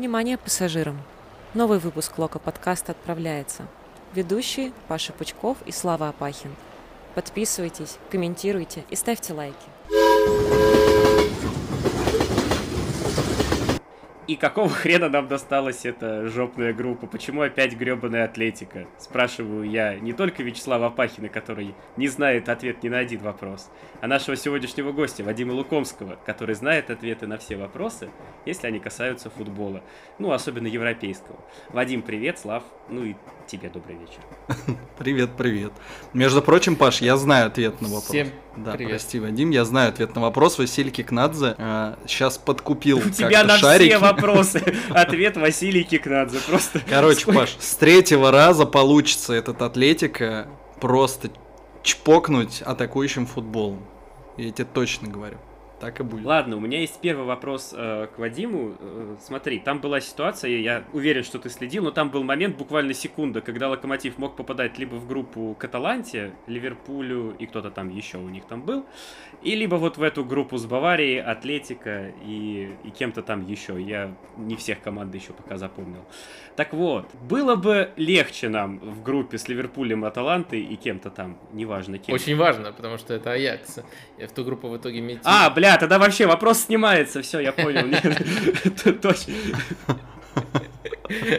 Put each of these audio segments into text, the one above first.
Внимание пассажирам! Новый выпуск Лока подкаста отправляется. Ведущие Паша Пучков и Слава Апахин. Подписывайтесь, комментируйте и ставьте лайки. И какого хрена нам досталась эта жопная группа? Почему опять гребаная атлетика? Спрашиваю я не только Вячеслава Апахина, который не знает ответ ни на один вопрос, а нашего сегодняшнего гостя Вадима Лукомского, который знает ответы на все вопросы, если они касаются футбола. Ну, особенно европейского. Вадим, привет, Слав. Ну и тебе добрый вечер. Привет, привет. Между прочим, Паш, я знаю ответ на вопрос. Всем да, привет. прости, Вадим, я знаю ответ на вопрос. Василий Кикнадзе э, сейчас подкупил У тебя на шарики. все вопросы ответ Василий Кикнадзе. Просто... Короче, Сколько- Паш, с третьего раза получится этот Атлетика просто чпокнуть атакующим футболом. Я тебе точно говорю. Так и будет. Ладно, у меня есть первый вопрос э, к Вадиму. Э, смотри, там была ситуация, я уверен, что ты следил, но там был момент, буквально секунда, когда Локомотив мог попадать либо в группу Каталанте, Ливерпулю и кто-то там еще у них там был, и либо вот в эту группу с Баварией, Атлетика и, и кем-то там еще. Я не всех команд еще пока запомнил. Так вот, было бы легче нам в группе с Ливерпулем, Аталантой и кем-то там, неважно кем. Очень важно, потому что это Аякс. В ту группу в итоге метит. А, бля, тогда вообще вопрос снимается, все, я понял. Точно.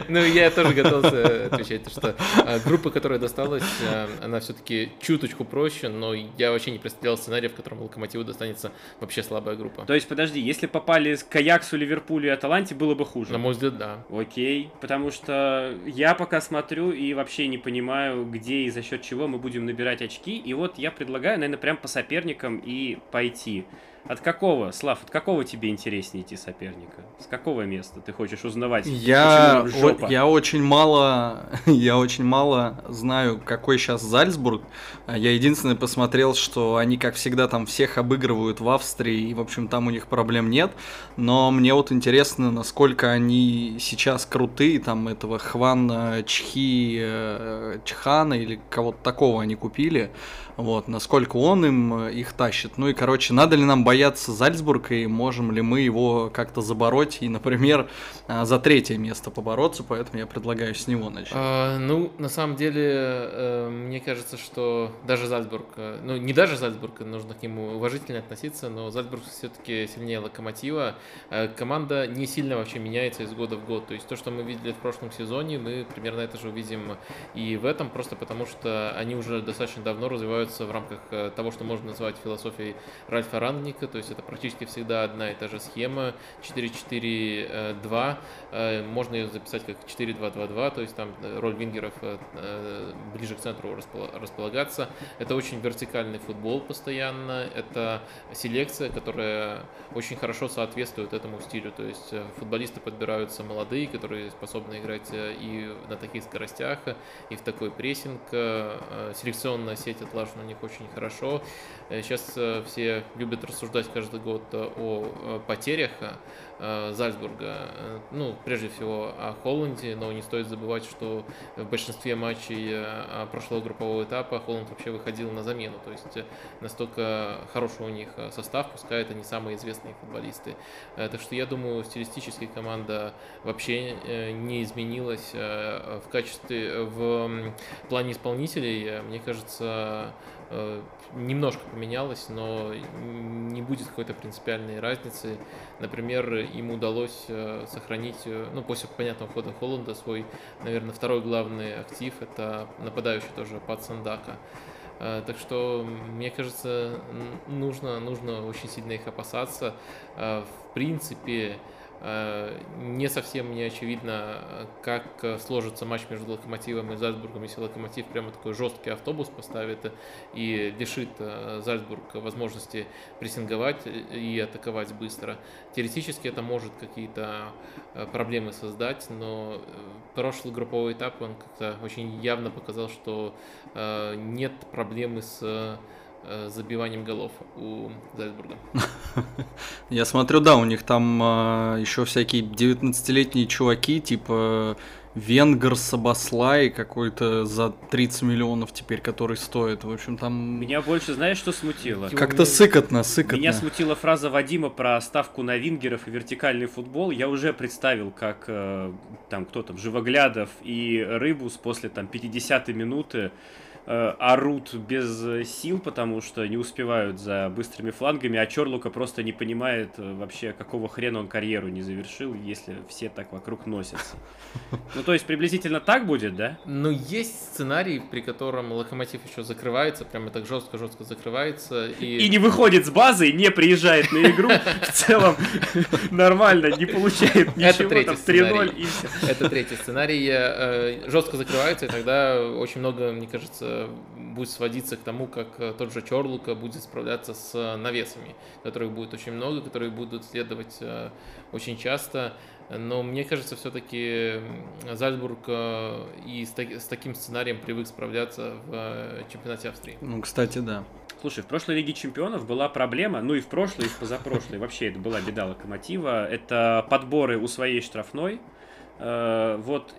Ну, я тоже готовился отвечать, что а, группа, которая досталась, а, она все-таки чуточку проще, но я вообще не представлял сценария, в котором Локомотиву достанется вообще слабая группа. То есть, подожди, если попали к Аяксу, Ливерпулю и Аталанте, было бы хуже? На мой взгляд, да. Окей, потому что я пока смотрю и вообще не понимаю, где и за счет чего мы будем набирать очки. И вот я предлагаю, наверное, прям по соперникам и пойти. От какого, Слав, от какого тебе интереснее идти соперника? С какого места ты хочешь узнавать? Я, о- я очень мало, я очень мало знаю, какой сейчас Зальцбург. А Я единственное посмотрел, что они, как всегда, там всех обыгрывают в Австрии, и, в общем, там у них проблем нет. Но мне вот интересно, насколько они сейчас крутые, там этого Хвана Чхи э, Чхана или кого-то такого они купили. Вот, насколько он им э, их тащит. Ну и, короче, надо ли нам бояться Зальцбурга, и можем ли мы его как-то забороть и, например, а, за третье место побороться, поэтому я предлагаю с него начать. А, ну, на самом деле, э, мне кажется, что даже Зальцбург, э, ну, не даже Зальцбург, нужно к нему уважительно относиться, но Зальцбург все-таки сильнее Локомотива. Э, Команда не сильно вообще меняется из года в год. То есть то, что мы видели в прошлом сезоне, мы примерно это же увидим и в этом, просто потому что они уже достаточно давно развиваются в рамках э, того, что можно назвать философией Ральфа Рангника. То есть это практически всегда одна и та же схема 4-4-2. Э, Можно ее записать как 4-2-2-2, то есть там э, роль вингеров э, ближе к центру распол- располагаться. Это очень вертикальный футбол постоянно, это селекция, которая очень хорошо соответствует этому стилю. То есть футболисты подбираются молодые, которые способны играть и на таких скоростях, и в такой прессинг. Селекционная сеть отлажена у них очень хорошо. Сейчас все любят рассуждать каждый год э, о э, потерях э, Зальцбурга. Э, Ну, прежде всего о Холланде, но не стоит забывать, что в большинстве матчей э, прошлого группового этапа Холланд вообще выходил на замену. То есть э, настолько хороший у них э, состав, пускай это не самые известные футболисты. Э, Так что я думаю, стилистически команда вообще э, не изменилась э, в качестве, в плане исполнителей. э, Мне кажется, э, немножко поменялось, но не будет какой-то принципиальной разницы. Например, им удалось э, сохранить, э, ну, после понятного хода Холланда, свой, наверное, второй главный актив, это нападающий тоже Пат Сандака. Э, Так что, мне кажется, нужно, нужно очень сильно их опасаться. В принципе, не совсем не очевидно, э, как э, сложится матч между Локомотивом и Зальцбургом, если Локомотив прямо такой жесткий автобус поставит э, и лишит э, Зальцбург возможности прессинговать э, и атаковать быстро. Теоретически это может какие-то э, проблемы создать, но э, прошлый групповой этап, он как-то очень явно показал, что э, нет проблемы с э, забиванием голов у Зальцбурга. Я смотрю, да, у них там еще всякие 19-летние чуваки, типа Венгер Сабаслай какой-то за 30 миллионов теперь, который стоит. В общем, там... Меня больше, знаешь, что смутило? Как-то сыкотно, сыкотно. Меня смутила фраза Вадима про ставку на вингеров и вертикальный футбол. Я уже представил, как э, там кто там, Живоглядов и Рыбус после там 50-й минуты э, орут без сил, потому что не успевают за быстрыми флангами, а Чорлука просто не понимает э, вообще, какого хрена он карьеру не завершил, если все так вокруг носятся. Ну, то есть приблизительно так будет, да? Ну, есть сценарий, при котором Локомотив еще закрывается, прямо так жестко-жестко закрывается. И... и не выходит с базы, не приезжает на игру, в целом нормально, не получает ничего, там 3-0 и все. Это третий сценарий. Э, жестко закрывается, и тогда очень много, мне кажется, будет сводиться к тому, как э, тот же Чорлука будет справляться с навесами, которых будет очень много, которые будут следовать э, очень часто. Но мне кажется, все-таки Зальцбург э, и с, с таким сценарием привык справляться в чемпионате Австрии. Ну, кстати, да. Слушай, в прошлой Лиге Чемпионов была проблема, ну и в прошлой, и в позапрошлой, вообще это была беда Локомотива, это подборы у своей штрафной. Вот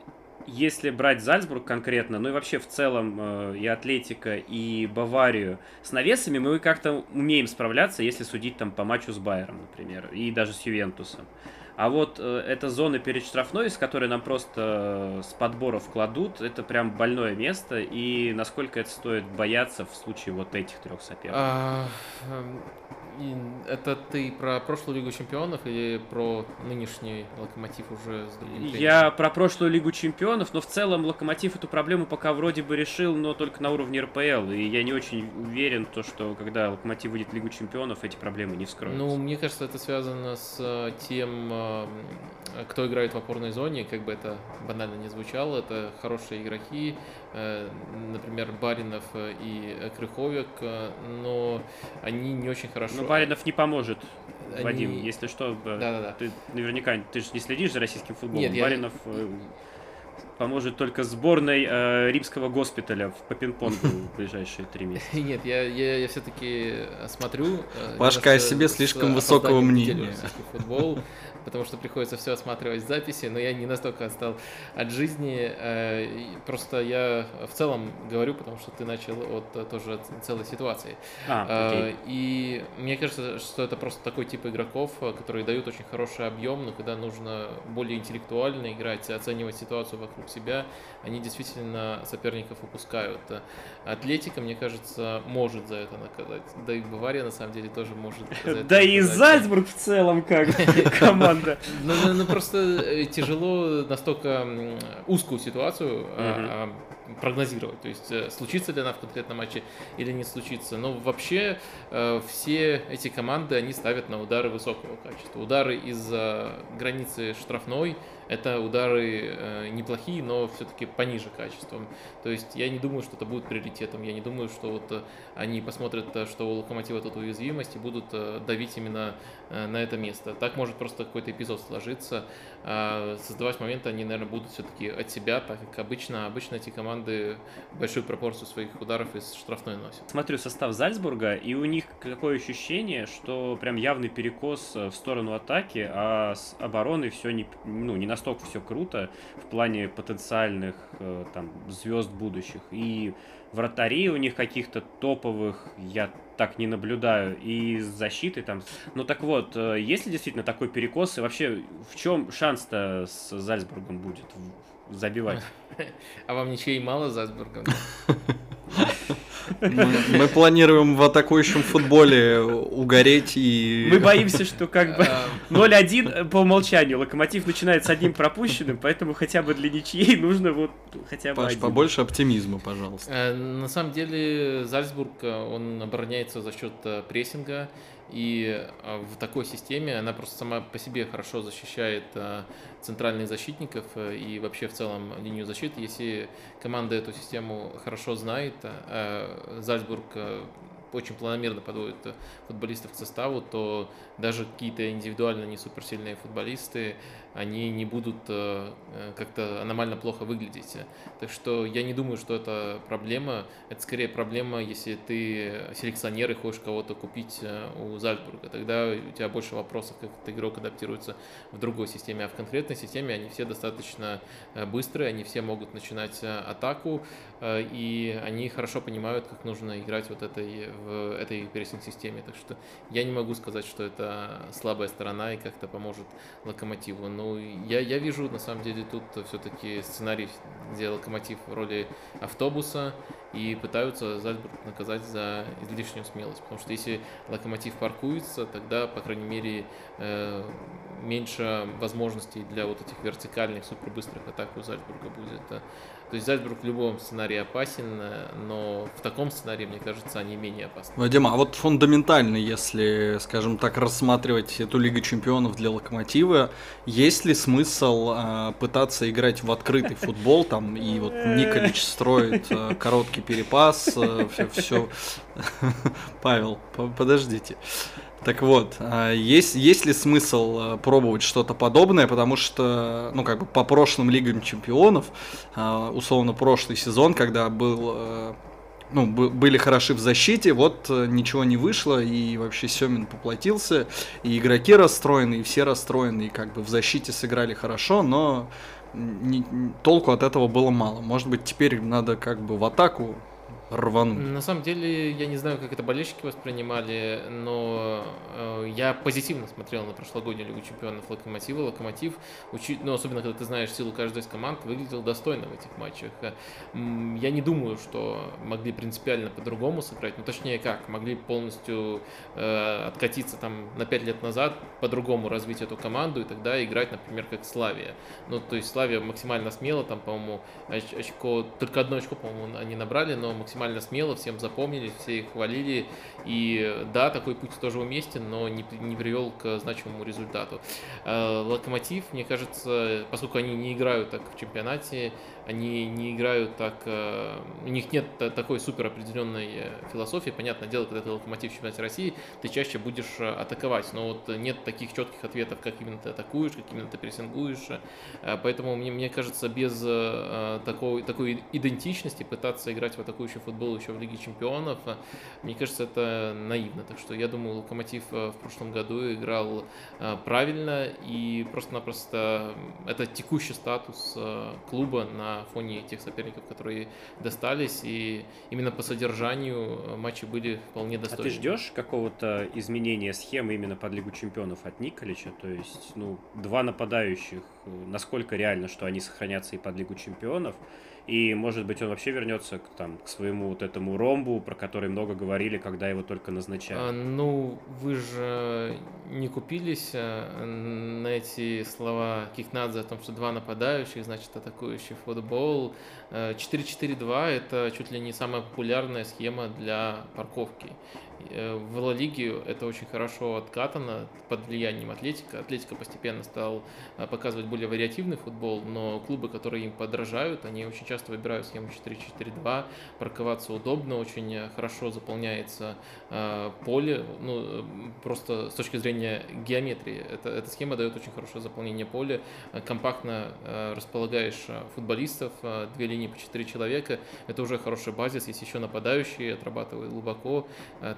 если брать Зальцбург конкретно, ну и вообще в целом э, и Атлетика, и Баварию, с навесами мы как-то умеем справляться, если судить там по матчу с Байером, например, и даже с Ювентусом. А вот э, эта зона перед штрафной, с которой нам просто э, с подборов кладут, это прям больное место. И насколько это стоит бояться в случае вот этих трех соперников? Это ты про прошлую Лигу Чемпионов или про нынешний Локомотив уже с другим тренером? Я про прошлую Лигу Чемпионов, но в целом Локомотив эту проблему пока вроде бы решил, но только на уровне РПЛ. И я не очень уверен, то, что когда Локомотив выйдет в Лигу Чемпионов, эти проблемы не вскроются. Ну, мне кажется, это связано с э, тем, э, кто играет в опорной зоне, как бы это банально не звучало. Это хорошие игроки, например, Баринов и Крыховик, но они не очень хорошо ну, Баринов не поможет, Они... Вадим, если что. Да, да, да. Ты наверняка, ты же не следишь за российским футболом. Нет, Баринов я... Э, поможет только сборной э, римского госпиталя по пинг-понгу в ближайшие три месяца. Нет, я, я, я все-таки смотрю. Э, Пашка о себе слишком высокого мнения. Футбол потому что приходится все осматривать в записи, но я не настолько отстал от жизни. Э, просто я в целом говорю, потому что ты начал от э, тоже целой ситуации. А, окей. Э, и мне кажется, что это просто такой тип игроков, которые дают очень хороший объем, но когда нужно более интеллектуально играть, оценивать ситуацию вокруг себя, они действительно соперников упускают. Атлетика, мне кажется, может за это наказать. Да и Бавария, на самом деле, тоже может Да и Зальцбург в целом как команда. Ну, ну, ну просто э, тяжело настолько узкую ситуацию а, а, прогнозировать. То есть э, случится ли она в конкретном матче или не случится. Но вообще э, все эти команды, они ставят на удары высокого качества. Удары из-за границы штрафной – это удары э, неплохие, но все-таки пониже качеством. То есть я не думаю, что это будет приоритетом. Я не думаю, что вот э, они посмотрят, э, что у Локомотива тут уязвимость и будут э, давить именно э, на это место. Так может просто какой-то эпизод сложиться. А создавать моменты они, наверное, будут все-таки от себя, так как обычно, обычно эти команды большую пропорцию своих ударов из штрафной носят. Смотрю состав Зальцбурга, и у них какое ощущение, что прям явный перекос э, в сторону атаки, а с обороной все не, ну, не настолько все круто в плане потенциальных э, там звезд будущих. И вратарей у них каких-то топовых я так не наблюдаю. И с защитой там. Ну так вот, э, есть ли действительно такой перекос? И вообще, в чем шанс-то с Зальцбургом будет забивать? А вам ничей мало с Зальцбургом? Мы, планируем в атакующем футболе угореть и... Мы боимся, что как бы 0-1 по умолчанию. Локомотив начинает с одним пропущенным, поэтому хотя бы для ничьей нужно вот хотя бы Паш, один. побольше оптимизма, пожалуйста. Э, на самом деле Зальцбург, э, он обороняется за счет э, прессинга, и в такой системе она просто сама по себе хорошо защищает центральных защитников и вообще в целом линию защиты. Если команда эту систему хорошо знает, Зальцбург очень планомерно подводят футболистов к составу, то даже какие-то индивидуально не суперсильные футболисты, они не будут э, э, как-то аномально плохо выглядеть. Так что я не думаю, что это проблема. Это скорее проблема, если ты селекционер и хочешь кого-то купить э, у Зальцбурга. Тогда у тебя больше вопросов, как этот игрок адаптируется в другой системе. А в конкретной системе они все достаточно быстрые, они все могут начинать атаку, и они хорошо понимают, как нужно играть вот этой, в этой прессинг-системе. Так что я не могу сказать, что это слабая сторона и как-то поможет Локомотиву. Но ну, я, я вижу, на самом деле, тут все-таки сценарий, где Локомотив в роли автобуса, и пытаются Зальцбург наказать за излишнюю смелость. Потому что если Локомотив паркуется, тогда, по крайней мере, э, меньше возможностей для вот этих вертикальных супербыстрых атак у Зальцбурга будет. То есть Зальцбург в любом сценарии опасен, но в таком сценарии, мне кажется, они менее опасны. Вадим, а вот фундаментально, если, скажем так, рассматривать эту Лигу Чемпионов для Локомотива, есть ли смысл э, пытаться играть в открытый футбол, там, и вот Николич строит э, короткий перепас, э, все, все. Павел, подождите. Так вот, а, есть, есть ли смысл а, пробовать что-то подобное, потому что, ну, как бы по прошлым Лигам Чемпионов, а, условно, прошлый сезон, когда был ну, были хороши в защите, вот ничего не вышло, и вообще Семин поплатился, и игроки расстроены, и все расстроены, и как бы в защите сыграли хорошо, но не, толку от этого было мало. Может быть, теперь надо как бы в атаку рвануть. На самом деле, я не знаю, как это болельщики воспринимали, но э, я позитивно смотрел на прошлогоднюю Лигу Чемпионов Локомотива. Локомотив, учи... ну, особенно когда ты знаешь силу каждой из команд, выглядел достойно в этих матчах. Я не думаю, что могли принципиально по-другому сыграть, ну, точнее как, могли полностью э, откатиться там на 5 лет назад, по-другому развить эту команду и тогда играть, например, как Славия. Ну, то есть Славия максимально смело, там, по-моему, очко, только одно очко, по-моему, они набрали, но максимально максимально смело, всем запомнили, все их хвалили. И да, такой путь тоже уместен, но не, не привел к значимому результату. Э, Локомотив, мне кажется, поскольку они не играют так в чемпионате, они не играют так, э, у них нет такой супер определенной э, философии. Понятное дело, когда ты локомотив в чемпионате России, ты чаще будешь э, атаковать, но вот нет таких четких ответов, как именно ты атакуешь, как именно ты прессингуешь. Поэтому мне, мне кажется, без такой, такой идентичности пытаться играть в атакующий футбол еще в Лиге Чемпионов, мне кажется, это наивно. Так что я думаю, Локомотив в прошлом году играл правильно и просто-напросто это текущий статус клуба на на фоне тех соперников, которые достались, и именно по содержанию э, матчи были вполне достойны. А ты ждешь какого-то изменения схемы именно под Лигу Чемпионов от Николича? То есть, ну, два нападающих, э, насколько реально, что они сохранятся и под Лигу Чемпионов? И, может быть, он вообще вернется к, там, к своему вот этому ромбу, про который много говорили, когда его только назначали. А, ну, вы же не купились а, на эти слова Кикнадзе о том, что два нападающих, значит, атакующий футбол. 4-4-2 а, – это чуть ли не самая популярная схема для парковки. Э, в Ла Лиге это очень хорошо откатано под влиянием Атлетика. Атлетика постепенно стал э, показывать более вариативный футбол, но клубы, которые им подражают, они очень часто выбирают схему 4-4-2, парковаться удобно, очень э, хорошо заполняется поле, ну, просто с точки зрения геометрии. Это, эта схема дает очень хорошее заполнение поля, компактно располагаешь футболистов, две линии по 4 человека, это уже хороший базис, если еще нападающие отрабатывают глубоко,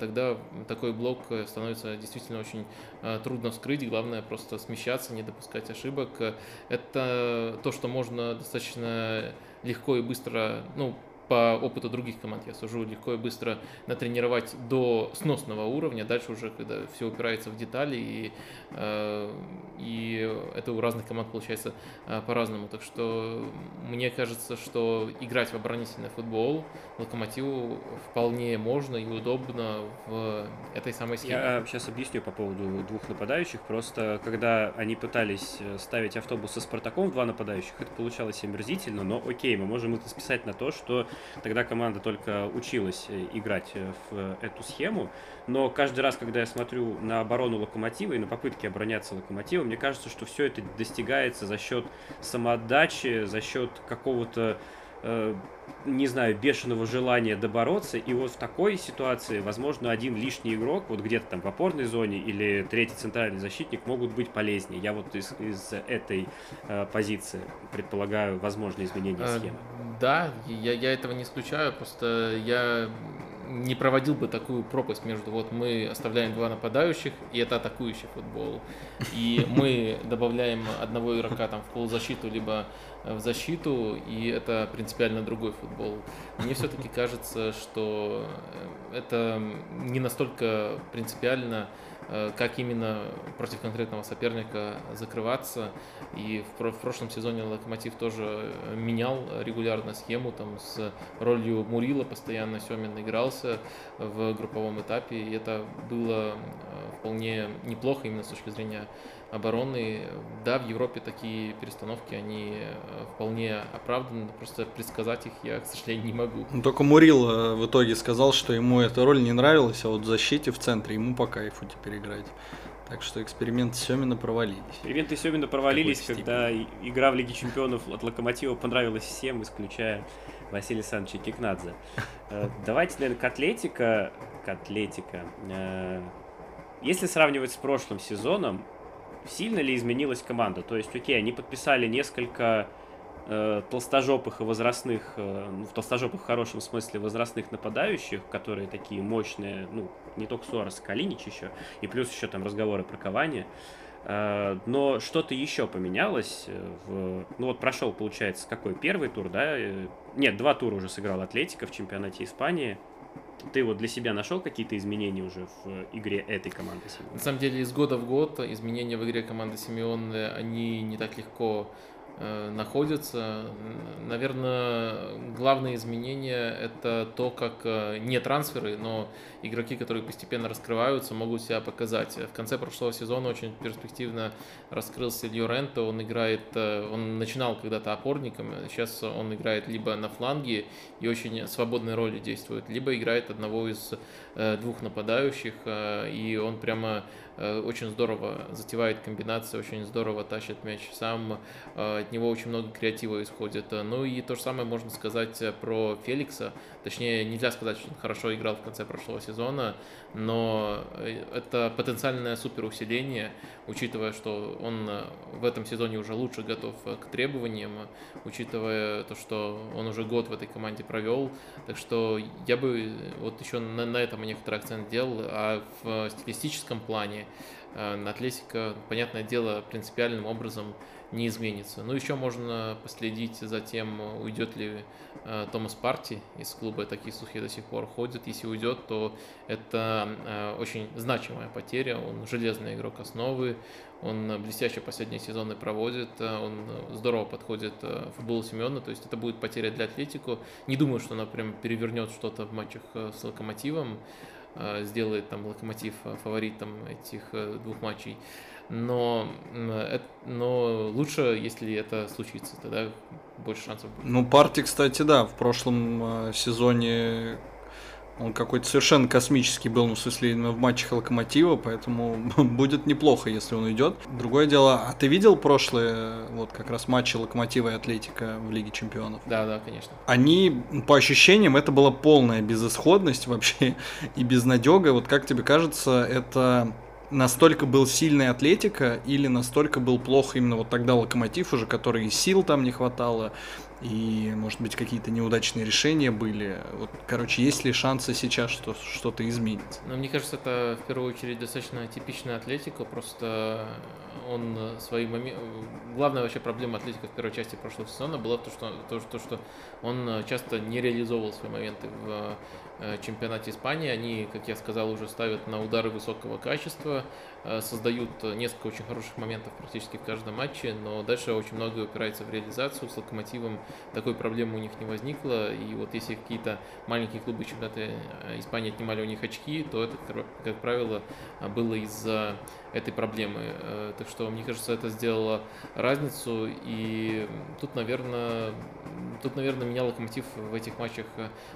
тогда тогда такой блок э, становится действительно очень э, трудно вскрыть. Главное просто смещаться, не допускать ошибок. Это то, что можно достаточно легко и быстро, ну, по опыту других команд я сужу легко и быстро натренировать до сносного уровня. Дальше уже, когда все упирается в детали, и, э, и это у разных команд получается э, по-разному. Так что мне кажется, что играть в оборонительный футбол Локомотиву вполне можно и удобно в этой самой схеме. Я сейчас объясню по поводу двух нападающих. Просто когда они пытались э, ставить автобус со Спартаком в два нападающих, это получалось омерзительно, но окей, мы можем это списать на то, что Тогда команда только училась э, играть э, в эту схему. Но каждый раз, когда я смотрю на оборону Локомотива и на попытки обороняться Локомотива, мне кажется, что все это достигается за счет самоотдачи, за счет какого-то э, не знаю, бешеного желания добороться, и вот в такой ситуации, возможно, один лишний игрок, вот где-то там в опорной зоне или третий центральный защитник могут быть полезнее. Я вот из, из этой э, позиции предполагаю возможные изменения а, схемы. Да, я, я этого не исключаю, просто я не проводил бы такую пропасть между вот мы оставляем два нападающих, и это атакующий футбол, и мы добавляем одного игрока там в полузащиту, либо в защиту, и это принципиально другой футбол. Мне все-таки кажется, что это не настолько принципиально, Э, как именно против конкретного соперника закрываться. И в, в прошлом сезоне Локомотив тоже менял регулярно схему, там с ролью Мурила постоянно Семин игрался в групповом этапе, и это было э, вполне неплохо именно с точки зрения обороны. Да, в Европе такие перестановки, они э, вполне оправданы, просто предсказать их я, к сожалению, не могу. Ну, только Мурил э, в итоге сказал, что ему эта роль не нравилась, а вот в защите в центре ему по кайфу теперь играть. Так что эксперименты Семина провалились. Эксперименты Семина провалились, когда игра в Лиге Чемпионов от Локомотива понравилась всем, исключая Василия Александровича Кикнадзе. Э, давайте, наверное, к Атлетика. К Атлетика. Если сравнивать с прошлым сезоном, сильно ли изменилась команда? То есть, окей, они подписали несколько э, толстожопых и возрастных, э, ну, в толстожопых в хорошем смысле возрастных нападающих, которые такие мощные, ну, не только Суарес, Калинич еще, и плюс еще там разговоры про Кавани. Э, но что-то еще поменялось. Э, в... Ну вот прошел, получается, какой первый тур, да? Э, нет, два тура уже сыграл Атлетика в чемпионате Испании. Ты вот для себя нашел какие-то изменения уже в игре этой команды Симеона? На самом деле из года в год изменения в игре команды Симеона, они не так легко Э, находятся. Наверное, главное изменение это то, как э, не трансферы, но игроки, которые постепенно раскрываются, могут себя показать. В конце прошлого сезона очень перспективно раскрылся Льоренто. Он играет, э, он начинал когда-то опорником, сейчас он играет либо на фланге и очень свободной роли действует, либо играет одного из двух нападающих, и он прямо Э, очень здорово затевает комбинации, очень здорово тащит мяч сам, э, от него очень много креатива исходит. Ну и то же самое можно сказать про Феликса, точнее нельзя сказать, что он хорошо играл в конце прошлого сезона, но э, это потенциальное суперусиление, учитывая, что он в этом сезоне уже лучше готов к требованиям, учитывая то, что он уже год в этой команде провел, так что я бы вот еще на, на этом некоторый акцент делал, а в стилистическом плане Э, Атлетика, понятное дело, принципиальным образом не изменится. Ну, еще можно последить за тем, уйдет ли э, Томас Парти из клуба. Такие слухи до сих пор ходят. Если уйдет, то это э, очень значимая потеря. Он железный игрок основы, он блестяще последние сезоны проводит, он здорово подходит футболу Семена, то есть это будет потеря для Атлетику. Не думаю, что она прям перевернет что-то в матчах с Локомотивом. Э, сделает там Локомотив э, фаворитом этих э, двух матчей. Но, но лучше, если это случится, тогда больше шансов будет. Ну, Парти, кстати, да, в прошлом сезоне он какой-то совершенно космический был, ну, в смысле, именно в матчах Локомотива, поэтому будет неплохо, если он уйдет. Другое дело, а ты видел прошлые, вот как раз матчи Локомотива и Атлетика в Лиге Чемпионов? Да, да, конечно. Они, по ощущениям, это была полная безысходность вообще и безнадега. Вот как тебе кажется, это настолько был сильный Атлетика или настолько был плохо именно вот тогда Локомотив уже, который и сил там не хватало, и, может быть, какие-то неудачные решения были. Вот, короче, есть ли шансы сейчас, что что-то изменится? Ну, мне кажется, это в первую очередь достаточно типичная атлетика, просто он свои моменты... Главная вообще проблема атлетика в первой части прошлого сезона была то, что, то, то, что он часто не реализовывал свои моменты в Э, чемпионате Испании. Они, как я сказал, уже ставят на удары высокого качества, э, создают несколько очень хороших моментов практически в каждом матче, но дальше очень много упирается в реализацию. С Локомотивом такой проблемы у них не возникло, и вот если какие-то маленькие клубы чемпионата э, Испании отнимали у них очки, то это, как правило, было из-за этой проблемы. Так что, мне кажется, это сделало разницу, и тут, наверное, тут, наверное, меня Локомотив в этих матчах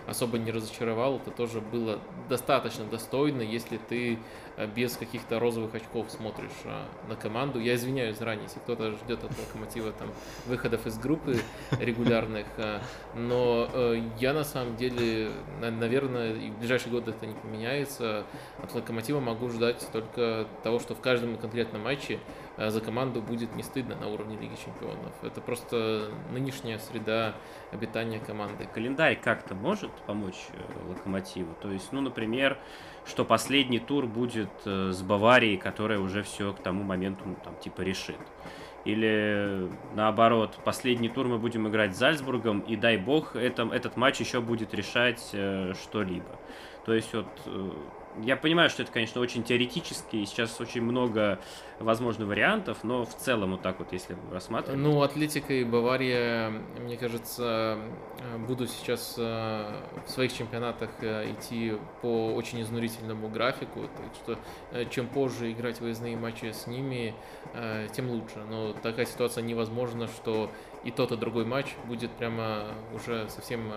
особо не разочаровал, сделал-то тоже было достаточно достойно, если ты э, без каких-то розовых очков смотришь э, на команду. Я извиняюсь заранее, если кто-то ждет от Локомотива там выходов из группы регулярных, э, но я на самом деле, наверное, и в ближайшие годы это не поменяется. От Локомотива могу ждать только того, что в каждом конкретном матче за команду будет не стыдно на уровне Лиги Чемпионов. Это просто нынешняя среда обитания команды. Календарь как-то может помочь э, Локомотиву? То есть, ну, например, что последний тур будет э, с Баварией, которая уже все к тому моменту, ну, там, типа, решит. Или наоборот, последний тур мы будем играть с Зальцбургом, и дай бог, этом, этот матч еще будет решать э, что-либо. То есть вот э, я понимаю, что это, конечно, очень теоретически, и сейчас очень много возможных вариантов, но в целом вот так вот, если рассматривать. Ну, Атлетика и Бавария, мне кажется, будут сейчас э, в своих чемпионатах э, идти по очень изнурительному графику, так что э, чем позже играть выездные матчи с ними, тем лучше. Но такая ситуация невозможна, что и тот, и другой матч будет прямо уже совсем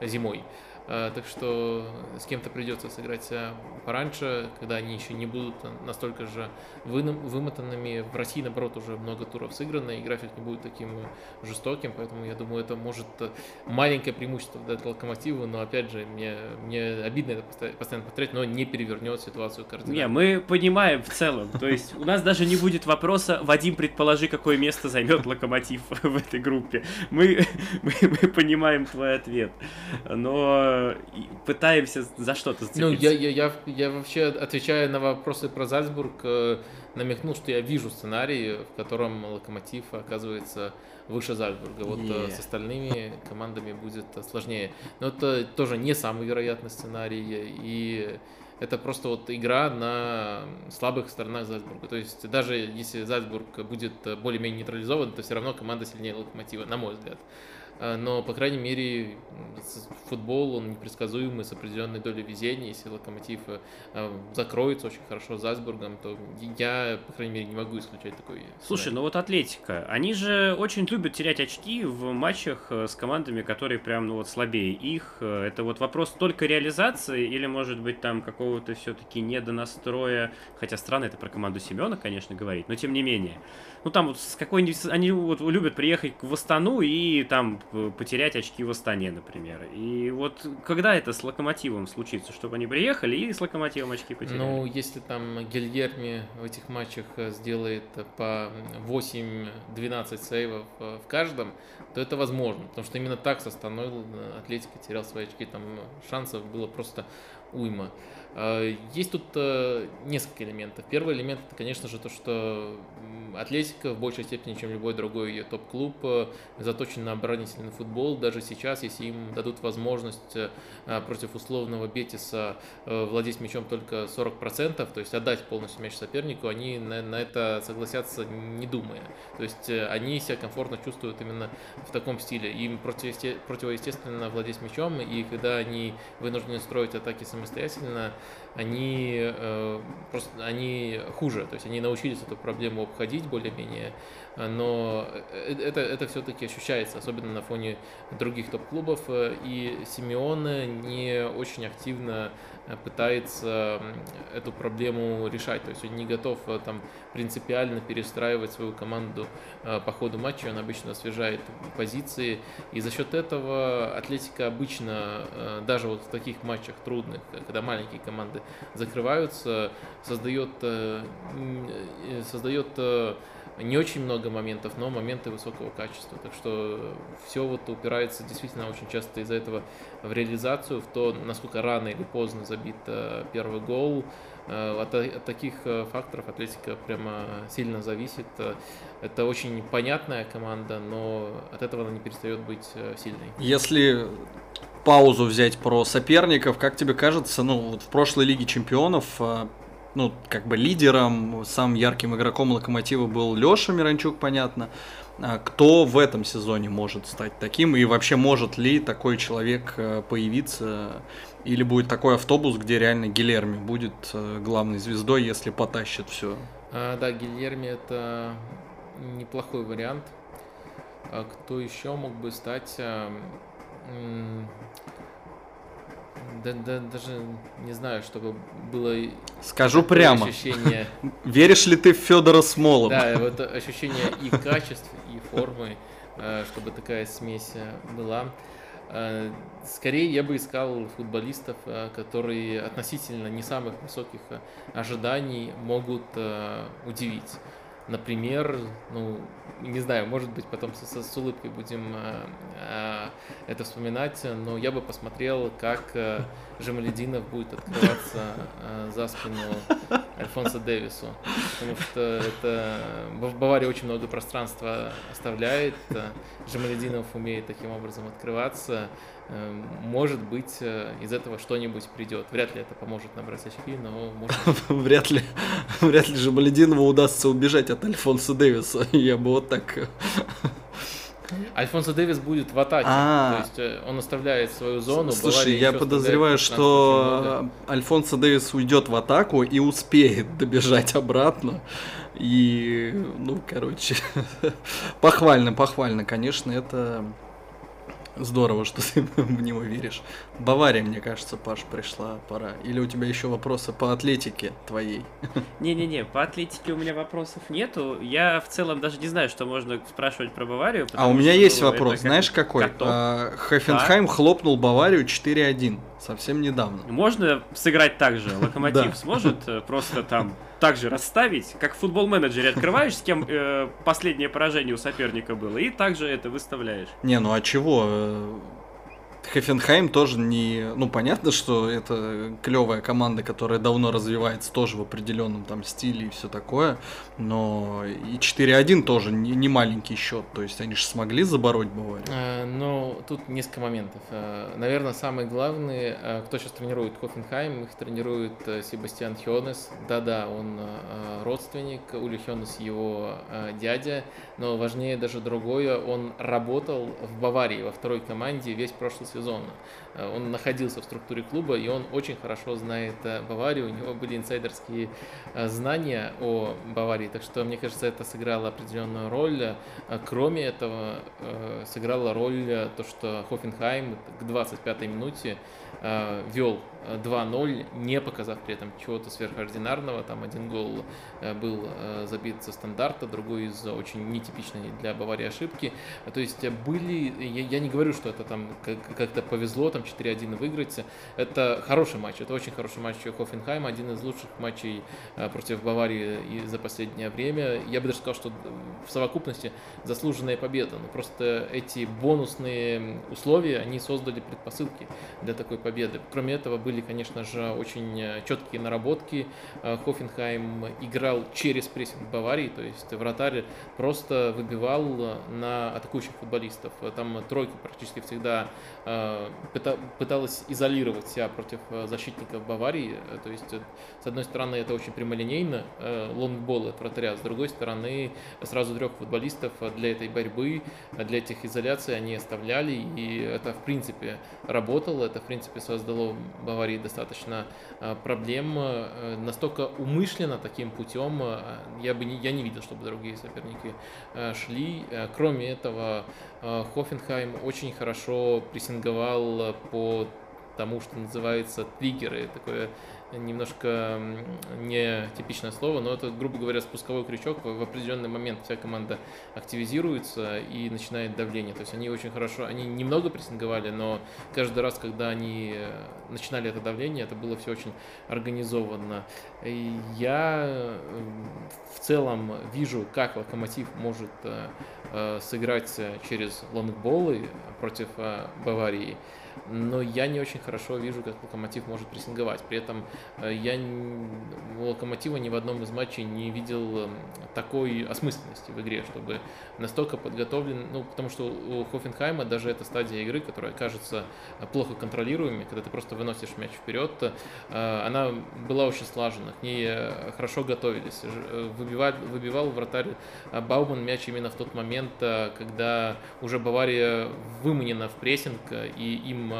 зимой. Э, так что с кем-то придется сыграть э, пораньше, когда они еще не будут настолько же вымотанными. В России, наоборот, уже много туров сыграно, и график не будет таким жестоким, поэтому я думаю, это может э, маленькое преимущество дать Локомотиву, но опять же, мне, мне обидно это постоянно повторять, но не перевернет ситуацию кардинально. Не, мы понимаем в целом, то есть у нас даже не будет вопроса, Вадим, предположи, какое место займет Локомотив в этой группе. Мы, мы, мы понимаем твой ответ, но пытаемся за что-то зацепиться. Ну, я, я, я, я вообще, отвечая на вопросы про Зальцбург, э, намекнул, что я вижу сценарий, в котором Локомотив оказывается выше Зальцбурга. Вот yeah. Э, с остальными командами будет сложнее. Но это тоже не самый вероятный сценарий. И это просто вот игра на слабых сторонах Зальцбурга. То есть даже если Зальцбург будет более-менее нейтрализован, то все равно команда сильнее Локомотива, на мой взгляд. А, но, по крайней мере, футбол, он непредсказуемый, с определенной долей везения. Если Локомотив э, закроется очень хорошо Зальцбургом, то я, по крайней мере, не могу исключать такой Слушай, сценарий. ну вот Атлетика, они же очень любят терять очки в матчах э, с командами, которые прям, ну вот, слабее их. Э, это вот вопрос только реализации или, может быть, там какого-то все-таки недонастроя, хотя странно это про команду Семена, конечно, говорить, но тем не менее ну там вот с какой-нибудь, они вот любят приехать в Астану и там потерять очки в Астане, например. И вот когда это с Локомотивом случится, чтобы они приехали и с Локомотивом очки потеряли? Ну, если там Гильерми в этих матчах э, сделает по 8-12 сейвов э, в каждом, то это возможно, потому что именно так с Астаной э, Атлетика терял свои очки, там шансов было просто уйма. А, есть тут э, несколько элементов. Первый элемент это, конечно же, то, что Атлетика в большей степени, чем любой другой ее топ-клуб, э, заточен на оборонительный футбол. Даже сейчас, если им дадут возможность э, против условного Бетиса владеть мячом только 40%, то есть отдать полностью мяч сопернику, они на, на это согласятся не думая. То есть они себя комфортно чувствуют именно в таком стиле. Им противоестественно владеть мячом, и когда они вынуждены строить атаки самостоятельно, они э, просто они хуже, то есть они научились эту проблему обходить более-менее, но э, это, это все-таки ощущается, особенно на фоне других топ-клубов, и Симеон не очень активно пытается эту проблему решать, то есть он не готов э, там принципиально перестраивать свою команду э, по ходу матча, он обычно освежает позиции, и за счет этого Атлетика обычно, э, даже вот в таких матчах трудных, когда маленькие команды закрываются, создает, создает не очень много моментов, но моменты высокого качества. Так что все вот упирается действительно очень часто из-за этого в реализацию, в то, насколько рано или поздно забит э, первый гол. Э, от, от таких э, факторов Атлетика прямо сильно зависит. Это очень понятная команда, но от этого она не перестает быть сильной. Если паузу взять про соперников, как тебе кажется, ну вот в прошлой Лиге Чемпионов ну, как бы лидером, самым ярким игроком Локомотива был Леша Миранчук, понятно. А кто в этом сезоне может стать таким? И вообще может ли такой человек э, появиться? Или будет такой автобус, где реально Гилерми будет э, главной звездой, если потащит все? А, да, Гильерми это неплохой вариант. А кто еще мог бы стать? Да, да, даже не знаю, чтобы было Скажу прямо. ощущение. Веришь ли ты в Федора Смолова? Да, вот ощущение и качеств, и формы, э, чтобы такая смесь э, была. Э, Скорее я бы искал футболистов, которые относительно не самых высоких ожиданий могут удивить. Например, ну, не знаю, может быть, потом с, с- с улыбкой будем э, э, это вспоминать, но я бы посмотрел, как э, Жамалединов будет открываться э, за спину Альфонсо Дэвису. Потому что это в Баварии очень много пространства оставляет. Жамалединов умеет таким образом открываться. Э, Может быть, э, из этого что-нибудь придет. Вряд ли это поможет набрать очки, но может Вряд ли, вряд ли же Балединову удастся убежать от Альфонса Дэвиса. Я бы вот так... Альфонсо Дэвис будет в атаке. А. То есть э, он оставляет свою зону. Слушай, я подозреваю, что. Альфонсо Дэвис уйдет в атаку и успеет добежать обратно. И, ну, короче, похвально, похвально, конечно, это здорово, что ты в него веришь. Бавария, мне кажется, Паш, пришла пора. Или у тебя еще вопросы по атлетике твоей? Не-не-не, по атлетике у меня вопросов нету. Я в целом даже не знаю, что можно спрашивать про Баварию. А у меня что, есть ну, вопрос, это знаешь как какой? каток. А, Хофенхайм хлопнул Баварию 4-1 совсем недавно. Можно сыграть так же? Локомотив Да. сможет э, просто там так же расставить, как в футбол-менеджере открываешь, с кем э, последнее поражение у соперника было, и также это выставляешь. Не, ну а чего? Хофенхайм тоже не... Ну, понятно, что это клевая команда, которая давно развивается тоже в определенном там стиле и все такое, но и 4-1 тоже не, не маленький счет, то есть они же смогли забороть Баварию. Э, Ну, тут несколько моментов. Э, Наверное, самый главный, э, кто сейчас тренирует Хофенхайм, их тренирует Себастьян Хёнес. Да-да, он родственник, Ули Хёнес его дядя, но важнее даже другое, он работал в Баварии во второй команде весь прошлый сезон. Э, Он находился в структуре клуба, и он очень хорошо знает э, Баварию, у него были инсайдерские э, знания о Баварии, так что, мне кажется, это сыграло определенную роль. Кроме этого, сыграла роль то, что Хофенхайм к 25-й минуте вел 2-0, не показав при этом чего-то сверхординарного. Там один гол э, был э, забит со стандарта, другой из очень нетипичной для Баварии ошибки. То есть были, я, я не говорю, что это там как- как-то повезло, там 4-1 выиграть. Это хороший матч, это очень хороший матч Хофенхайма, один из лучших матчей э, против Баварии и за последнее время. Я бы даже сказал, что в совокупности заслуженная победа. Но просто эти бонусные условия, они создали предпосылки для такой победы. Кроме этого, были, конечно же, очень э, четкие наработки. Э, Хофенхайм играл через прессинг Баварии, то есть вратарь просто выбивал э, на атакующих футболистов. Там тройка практически всегда пыта- пыталась изолировать себя против защитников Баварии. То есть, с одной стороны, это очень прямолинейно, лонгбол от вратаря, с другой стороны, сразу трех футболистов для этой борьбы, для этих изоляций они оставляли, и это, в принципе, работало, это, в принципе, создало Баварии достаточно э, проблем. Э, Настолько умышленно таким путем э, я бы не, я не видел, чтобы другие соперники шли. Кроме этого, Хофенхайм очень хорошо прессинговал по тому, что называется триггеры, такое немножко м, не типичное слово, но это, грубо говоря, спусковой крючок. В определенный момент вся команда активизируется и начинает давление. То есть они очень хорошо, они немного прессинговали, но каждый раз, когда они э, начинали это давление, это было все очень организованно. И я э, в целом вижу, как Локомотив может э, сыграть через лонгболы против Баварии но я не очень хорошо вижу, как Локомотив может прессинговать. При этом э, я у Локомотива ни в одном из матчей не видел э, такой осмысленности в игре, чтобы настолько подготовлен, ну, потому что у Хофенхайма даже эта стадия игры, которая кажется э, плохо контролируемой, когда ты просто выносишь мяч вперед, э, она была очень слажена, к ней хорошо готовились. Выбивал, выбивал вратарь Бауман мяч именно в тот момент, когда уже Бавария выманена в прессинг, и им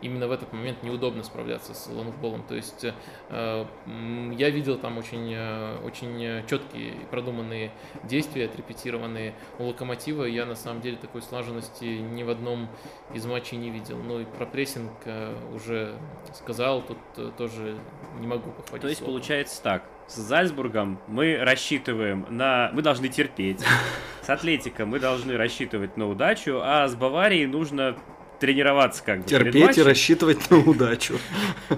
именно в этот момент неудобно справляться с лонгболом. То есть э, я видел там очень, э, очень четкие и продуманные действия, отрепетированные у Локомотива. Я на самом деле такой слаженности ни в одном из матчей не видел. Ну и про прессинг э, уже сказал, тут тоже не могу похвалить. То есть словом. получается так, с Зальцбургом мы рассчитываем на... Мы должны терпеть. С Атлетиком мы должны рассчитывать на удачу, а с Баварией нужно тренироваться как бы. Терпеть и рассчитывать на удачу.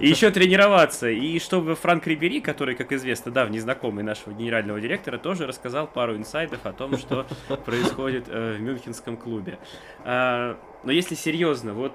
И еще тренироваться. И чтобы Франк Рибери, который, как известно, давний знакомый нашего генерального директора, тоже рассказал пару инсайдов о том, что происходит э, в Мюнхенском клубе. А, но если серьезно, вот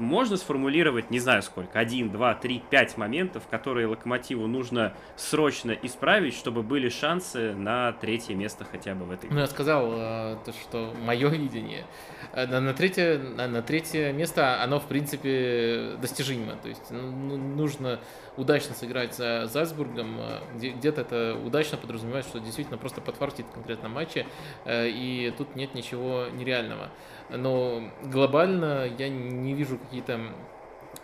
можно сформулировать, не знаю сколько, один, два, три, пять моментов, которые Локомотиву нужно срочно исправить, чтобы были шансы на третье место хотя бы в этой. Ну, я сказал, э, то, что мое видение. Э, на, на, третье, на, на третье место оно, в принципе, достижимо. То есть ну, ну нужно удачно сыграть за Зальцбургом, э, где, где-то это удачно подразумевает, что действительно просто подфартит в конкретном матче, и тут нет ничего нереального. Но глобально я не вижу какие-то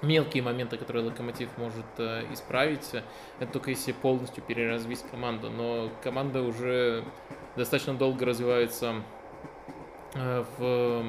мелкие моменты, которые Локомотив может э, исправить. Это только если полностью переразвить команду. Но команда уже достаточно долго развивается э, в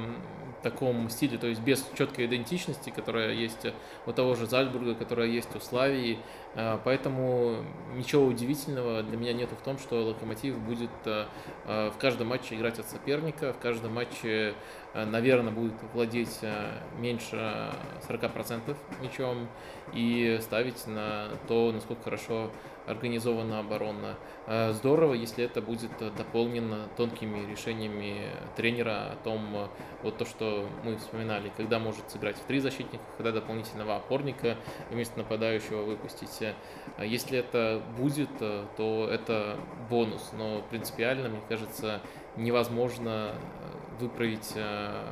таком стиле, то есть без четкой идентичности, которая есть у того же Зальцбурга, которая есть у Славии. Э, поэтому ничего удивительного для меня нету в том, что Локомотив будет э, в каждом матче играть от соперника, в каждом матче Э, наверное, будет владеть э, меньше 40% мячом и ставить на то, насколько хорошо организована оборона. Э, здорово, если это будет дополнено тонкими решениями тренера о том, вот то, что мы вспоминали, когда может сыграть в три защитника, когда дополнительного опорника вместо нападающего выпустить. Если это будет, то это бонус, но принципиально, мне кажется, невозможно выправить э,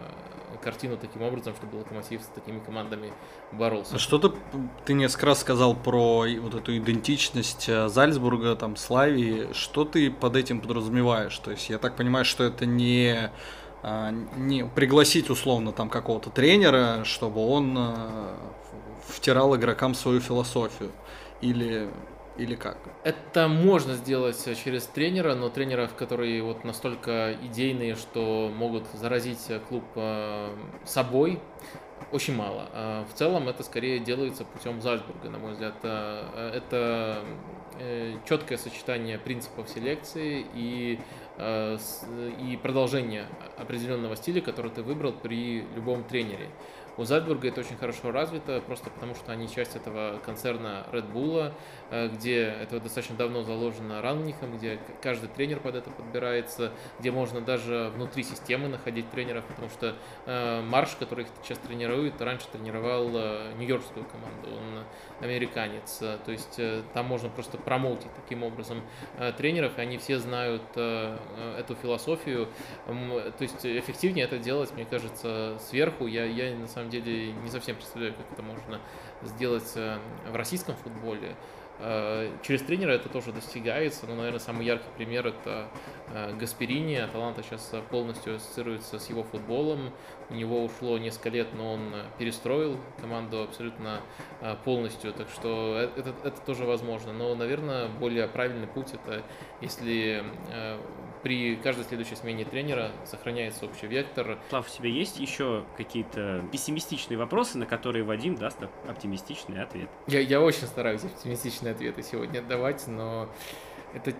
картину таким образом, чтобы Локомотив с такими командами боролся. А что ты, несколько раз сказал про вот эту идентичность э, Зальцбурга, там, Славии. Что ты под этим подразумеваешь? То есть я так понимаю, что это не а, не пригласить условно там какого-то тренера, чтобы он э, втирал игрокам свою философию. Или или как? Это можно сделать через тренера, но тренеров, которые вот настолько идейные, что могут заразить клуб э, собой, очень мало. А в целом это скорее делается путем Зальцбурга, на мой взгляд. Э, это э, четкое сочетание принципов селекции и, и продолжение определенного стиля, который ты выбрал при любом тренере. У Зальцбурга это очень хорошо развито, просто потому что они часть этого концерна Red Bull, где это достаточно давно заложено раннихом, где каждый тренер под это подбирается, где можно даже внутри системы находить тренеров, потому что э, Марш, который их сейчас тренирует, раньше тренировал э, нью-йоркскую команду, он американец, то есть там можно просто промоутить таким образом тренеров, и они все знают эту философию, то есть эффективнее это делать, мне кажется, сверху, я, я на самом деле не совсем представляю, как это можно сделать э, в российском футболе. Э, через тренера это тоже достигается, но, наверное, самый яркий пример это э, Гасперини. Аталанта сейчас полностью ассоциируется с его футболом. У него ушло несколько лет, но он перестроил команду абсолютно полностью, так что это, это тоже возможно. Но, наверное, более правильный путь это если при каждой следующей смене тренера сохраняется общий вектор. Слав, у тебя есть еще какие-то пессимистичные вопросы, на которые Вадим даст оптимистичный ответ? Я, я очень стараюсь оптимистичные ответы сегодня давать, но это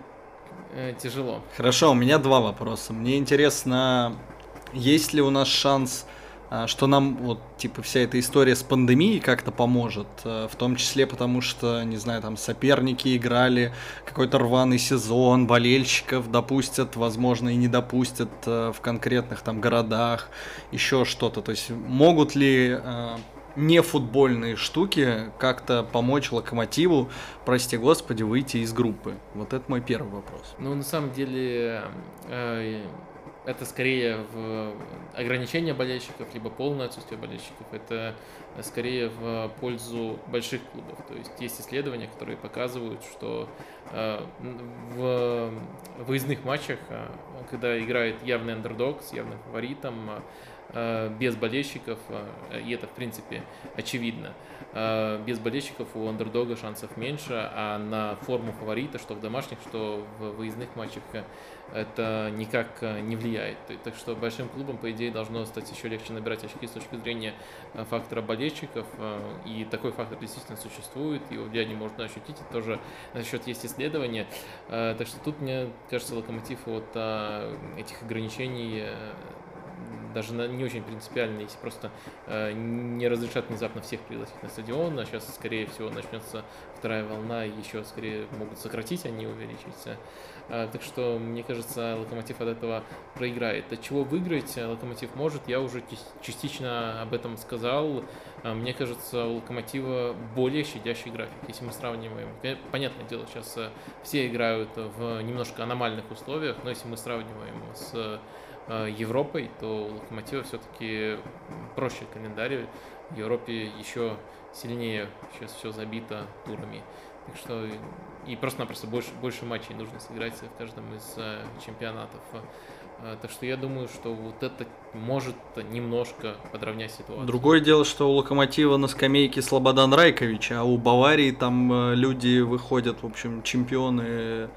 э, тяжело. Хорошо, у меня два вопроса. Мне интересно, есть ли у нас шанс что нам вот типа вся эта история с пандемией как-то поможет, э, в том числе потому что, не знаю, там соперники играли какой-то рваный сезон, болельщиков допустят, возможно, и не допустят э, в конкретных там городах, еще что-то. То есть могут ли э, не футбольные штуки как-то помочь локомотиву, прости господи, выйти из группы? Вот это мой первый вопрос. Ну, на самом деле, это скорее в ограничение болельщиков, либо полное отсутствие болельщиков. Это скорее в пользу больших клубов. То есть есть исследования, которые показывают, что э, в выездных матчах, э, когда играет явный андердог с явным фаворитом, э, без болельщиков, и это в принципе очевидно, без болельщиков у андердога шансов меньше, а на форму фаворита, что в домашних, что в выездных матчах, это никак э, не влияет. Так что большим клубам, по идее, должно стать еще легче набирать очки с точки зрения э, фактора болельщиков. Э, и такой фактор действительно существует, его влияние можно ощутить. И тоже на счет есть исследования. Так что тут, мне кажется, локомотив от этих ограничений даже не очень принципиально, если просто э, не разрешат внезапно всех пригласить на стадион, а сейчас, скорее всего, начнется вторая волна, и еще скорее могут сократить, а не увеличить. Э, так что, мне кажется, Локомотив от этого проиграет. От чего выиграть Локомотив может, я уже частично об этом сказал. Э, мне кажется, у Локомотива более щадящий график, если мы сравниваем. Понятное дело, сейчас э, все играют в немножко аномальных условиях, но если мы сравниваем с Э, Европой, то у Локомотива все-таки проще календарь. В Европе еще сильнее сейчас все забито турами. Так что и просто-напросто больше, больше матчей нужно сыграть в каждом из э, чемпионатов. Э, так что я думаю, что вот это может немножко подровнять ситуацию. Другое дело, что у Локомотива на скамейке Слободан Райкович, а у Баварии там люди выходят, в общем, чемпионы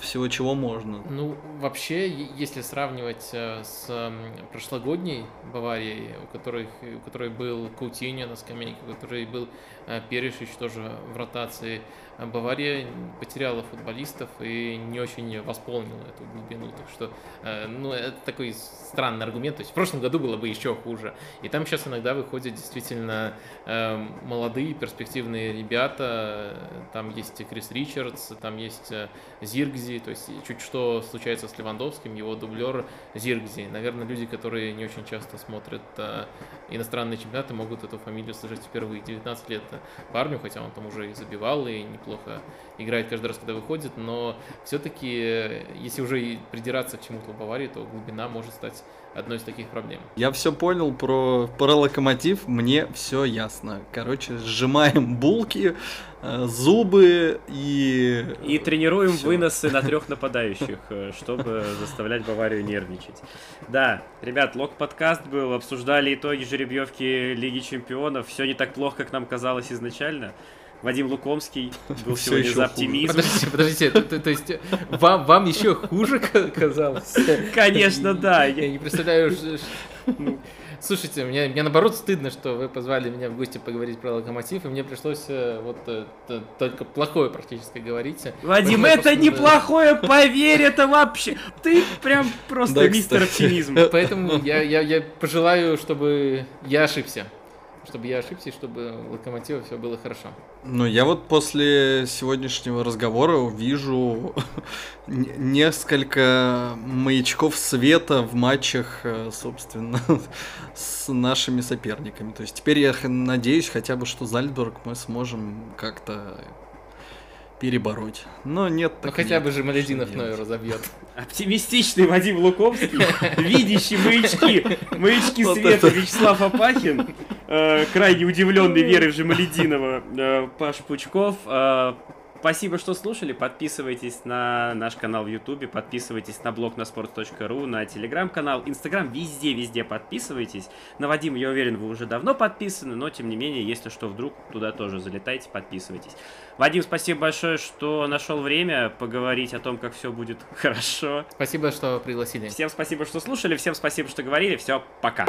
всего чего можно. Ну, вообще, если сравнивать э, с прошлогодней Баварией, у которой, у которой был Каутиньо на скамейке, у которой был э, Перешич тоже в ротации, Бавария потеряла футболистов и не очень восполнила эту глубину. Так что, э, ну, это такой странный аргумент. То есть в прошлом году было бы еще хуже. И там сейчас иногда выходят действительно э, молодые, перспективные ребята. Там есть Крис Ричардс, там есть э, Зиргзи. То есть чуть что случается с Левандовским, его дублер Зиргзи. Наверное, люди, которые не очень часто смотрят иностранные чемпионаты, могут эту фамилию слышать впервые. 19 лет парню, хотя он там уже и забивал, и не неплохо играет каждый раз, когда выходит, но все-таки, если уже придираться к чему-то в Баварии, то глубина может стать одной из таких проблем. Я все понял про, про локомотив, мне все ясно. Короче, сжимаем булки, э, зубы и... И тренируем все. выносы на трех нападающих, э, чтобы заставлять Баварию нервничать. Да, ребят, лок-подкаст был, обсуждали итоги жеребьевки Лиги Чемпионов. Все не так плохо, как нам казалось изначально. Вадим Лукомский был Все сегодня за оптимизм. Подождите, подождите, то, то есть вам, вам еще хуже казалось? Конечно, да. Я не представляю, ну. Слушайте, мне, мне наоборот стыдно, что вы позвали меня в гости поговорить про локомотив, и мне пришлось э, вот э, только плохое практически говорить. Вадим, Поэтому это просто... неплохое, поверь, это вообще... Ты прям просто мистер оптимизм. Поэтому я, я, я пожелаю, чтобы я ошибся чтобы я ошибся, и чтобы у Локомотива все было хорошо. Ну, я вот после сегодняшнего разговора вижу несколько маячков света в матчах, э, собственно, с нашими соперниками. То есть теперь я надеюсь хотя бы, что Зальцбург мы сможем как-то перебороть. Но нет. Ну хотя бы же Малединов Ною разобьет. Оптимистичный Вадим Луковский, видящий маячки, маячки света Вячеслав Апахин, э, крайне удивленный верой в Жемалединова э, Паш Пучков. Спасибо, что слушали. Подписывайтесь на наш канал в Ютубе, подписывайтесь на блог на sport.ru, на телеграм-канал, инстаграм, везде-везде подписывайтесь. На Вадим, я уверен, вы уже давно подписаны, но тем не менее, если что, вдруг туда тоже залетайте, подписывайтесь. Вадим, спасибо большое, что нашел время поговорить о том, как все будет хорошо. Спасибо, что пригласили. Всем спасибо, что слушали, всем спасибо, что говорили. Все, пока.